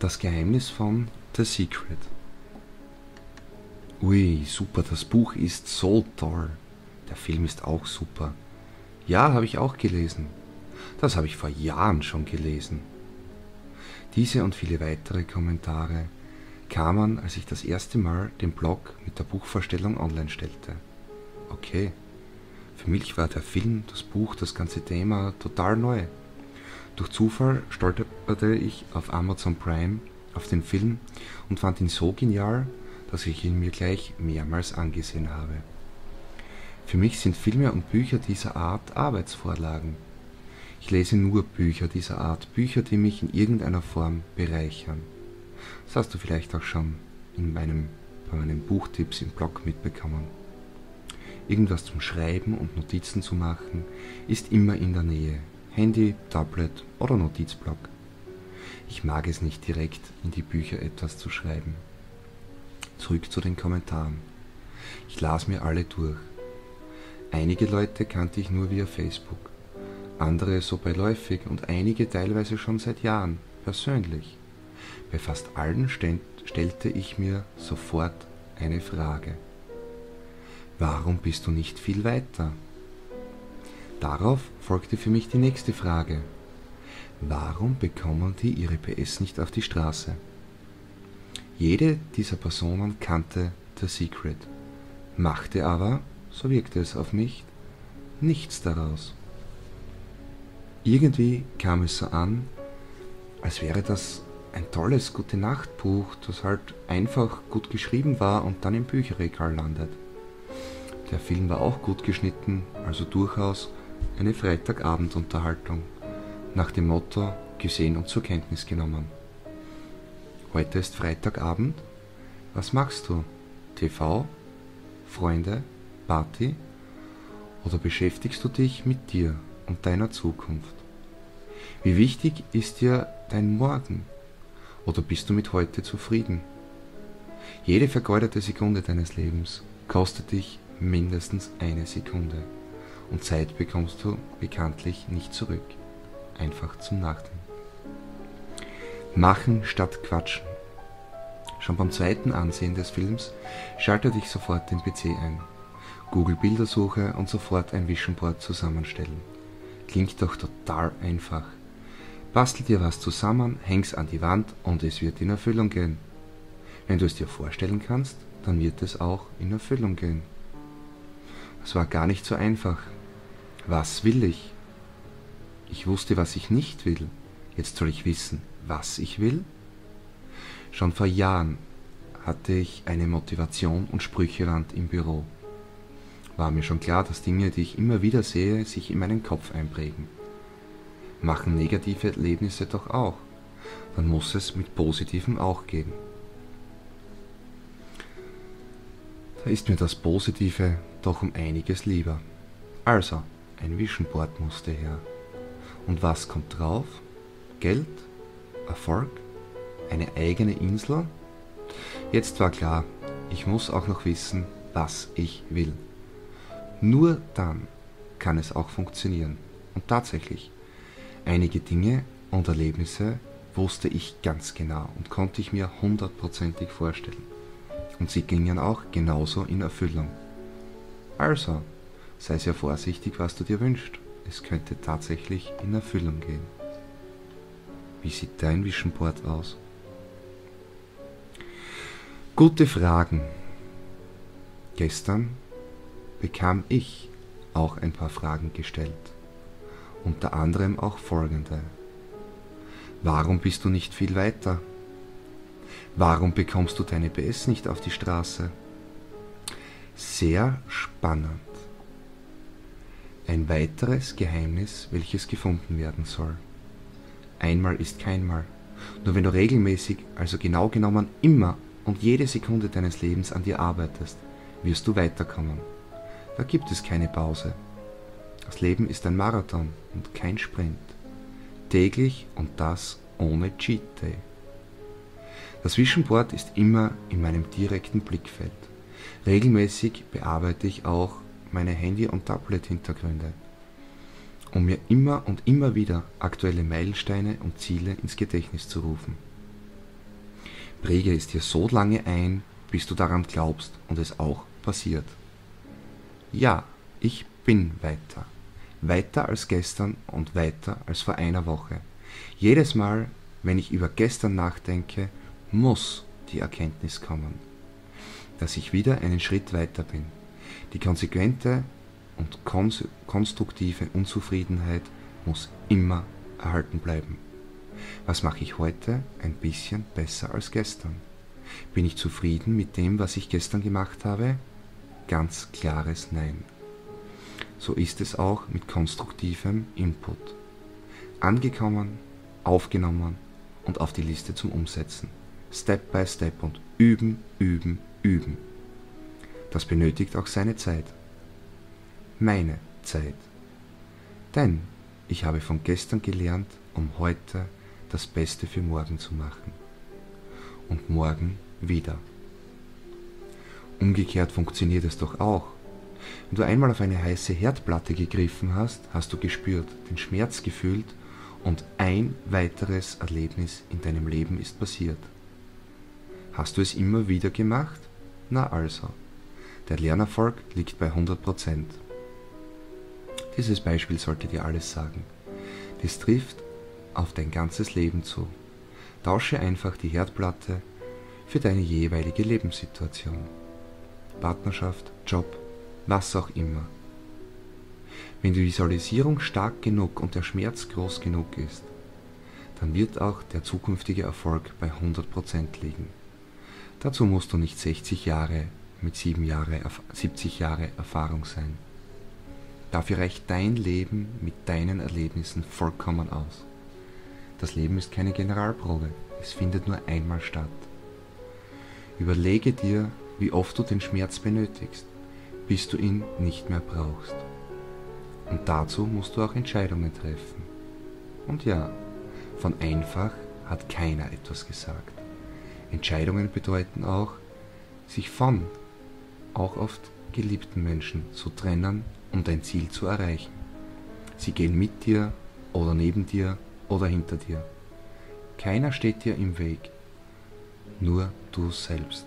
Das Geheimnis von The Secret. Ui, super, das Buch ist so toll. Der Film ist auch super. Ja, habe ich auch gelesen. Das habe ich vor Jahren schon gelesen. Diese und viele weitere Kommentare kamen, als ich das erste Mal den Blog mit der Buchvorstellung online stellte. Okay, für mich war der Film, das Buch, das ganze Thema total neu. Durch Zufall stolperte ich auf Amazon Prime auf den Film und fand ihn so genial, dass ich ihn mir gleich mehrmals angesehen habe. Für mich sind Filme und Bücher dieser Art Arbeitsvorlagen. Ich lese nur Bücher dieser Art, Bücher, die mich in irgendeiner Form bereichern. Das hast du vielleicht auch schon in meinem, bei meinen Buchtipps im Blog mitbekommen. Irgendwas zum Schreiben und Notizen zu machen, ist immer in der Nähe. Handy, Tablet oder Notizblock. Ich mag es nicht direkt in die Bücher etwas zu schreiben. Zurück zu den Kommentaren. Ich las mir alle durch. Einige Leute kannte ich nur via Facebook, andere so beiläufig und einige teilweise schon seit Jahren, persönlich. Bei fast allen stellte ich mir sofort eine Frage. Warum bist du nicht viel weiter? Darauf folgte für mich die nächste Frage. Warum bekommen die ihre PS nicht auf die Straße? Jede dieser Personen kannte The Secret, machte aber, so wirkte es auf mich, nichts daraus. Irgendwie kam es so an, als wäre das ein tolles Gute-Nacht-Buch, das halt einfach gut geschrieben war und dann im Bücherregal landet. Der Film war auch gut geschnitten, also durchaus eine Freitagabendunterhaltung, nach dem Motto gesehen und zur Kenntnis genommen. Heute ist Freitagabend. Was machst du? TV? Freunde? Party? Oder beschäftigst du dich mit dir und deiner Zukunft? Wie wichtig ist dir dein Morgen? Oder bist du mit heute zufrieden? Jede vergeudete Sekunde deines Lebens kostet dich mindestens eine Sekunde. Und Zeit bekommst du bekanntlich nicht zurück. Einfach zum Nachdenken. Machen statt Quatschen. Schon beim zweiten Ansehen des Films schalte dich sofort den PC ein. Google Bildersuche und sofort ein Vision Board zusammenstellen. Klingt doch total einfach. Bastel dir was zusammen, häng's an die Wand und es wird in Erfüllung gehen. Wenn du es dir vorstellen kannst, dann wird es auch in Erfüllung gehen. Es war gar nicht so einfach. Was will ich? Ich wusste, was ich nicht will. Jetzt soll ich wissen, was ich will? Schon vor Jahren hatte ich eine Motivation und Sprüchewand im Büro. War mir schon klar, dass Dinge, die ich immer wieder sehe, sich in meinen Kopf einprägen. Machen negative Erlebnisse doch auch. Dann muss es mit positiven auch gehen. Da ist mir das Positive doch um einiges lieber. Also, ein Vision Board musste her. Und was kommt drauf? Geld? Erfolg? Eine eigene Insel? Jetzt war klar, ich muss auch noch wissen, was ich will. Nur dann kann es auch funktionieren. Und tatsächlich, einige Dinge und Erlebnisse wusste ich ganz genau und konnte ich mir hundertprozentig vorstellen. Und sie gingen auch genauso in Erfüllung. Also, sei sehr vorsichtig, was du dir wünschst. Es könnte tatsächlich in Erfüllung gehen. Wie sieht dein Vision Board aus? Gute Fragen. Gestern bekam ich auch ein paar Fragen gestellt. Unter anderem auch folgende. Warum bist du nicht viel weiter? Warum bekommst du deine PS nicht auf die Straße? Sehr spannend. Ein weiteres Geheimnis, welches gefunden werden soll. Einmal ist keinmal. Nur wenn du regelmäßig, also genau genommen immer und jede Sekunde deines Lebens an dir arbeitest, wirst du weiterkommen. Da gibt es keine Pause. Das Leben ist ein Marathon und kein Sprint. Täglich und das ohne Cheat Day. Das Vision Board ist immer in meinem direkten Blickfeld. Regelmäßig bearbeite ich auch meine Handy- und Tablet-Hintergründe, um mir immer und immer wieder aktuelle Meilensteine und Ziele ins Gedächtnis zu rufen. Präge es dir so lange ein, bis du daran glaubst und es auch passiert. Ja, ich bin weiter. Weiter als gestern und weiter als vor einer Woche. Jedes Mal, wenn ich über gestern nachdenke, muss die Erkenntnis kommen, dass ich wieder einen Schritt weiter bin. Die konsequente und konstruktive Unzufriedenheit muss immer erhalten bleiben. Was mache ich heute ein bisschen besser als gestern? Bin ich zufrieden mit dem, was ich gestern gemacht habe? Ganz klares Nein. So ist es auch mit konstruktivem Input. Angekommen, aufgenommen und auf die Liste zum Umsetzen. Step by Step und üben, üben, üben. Das benötigt auch seine Zeit. Meine Zeit. Denn ich habe von gestern gelernt, um heute das Beste für morgen zu machen. Und morgen wieder. Umgekehrt funktioniert es doch auch. Wenn du einmal auf eine heiße Herdplatte gegriffen hast, hast du gespürt, den Schmerz gefühlt und ein weiteres Erlebnis in deinem Leben ist passiert. Hast du es immer wieder gemacht? Na also, der Lernerfolg liegt bei 100%. Dieses Beispiel sollte dir alles sagen. Dies trifft auf dein ganzes Leben zu. Tausche einfach die Herdplatte für deine jeweilige Lebenssituation. Partnerschaft, Job, was auch immer. Wenn die Visualisierung stark genug und der Schmerz groß genug ist, dann wird auch der zukünftige Erfolg bei 100% liegen. Dazu musst du nicht 60 Jahre mit 7 Jahre, 70 Jahre Erfahrung sein. Dafür reicht dein Leben mit deinen Erlebnissen vollkommen aus. Das Leben ist keine Generalprobe, es findet nur einmal statt. Überlege dir, wie oft du den Schmerz benötigst, bis du ihn nicht mehr brauchst. Und dazu musst du auch Entscheidungen treffen. Und ja, von einfach hat keiner etwas gesagt. Entscheidungen bedeuten auch, sich von, auch oft geliebten Menschen zu trennen, um dein Ziel zu erreichen. Sie gehen mit dir oder neben dir oder hinter dir. Keiner steht dir im Weg, nur du selbst.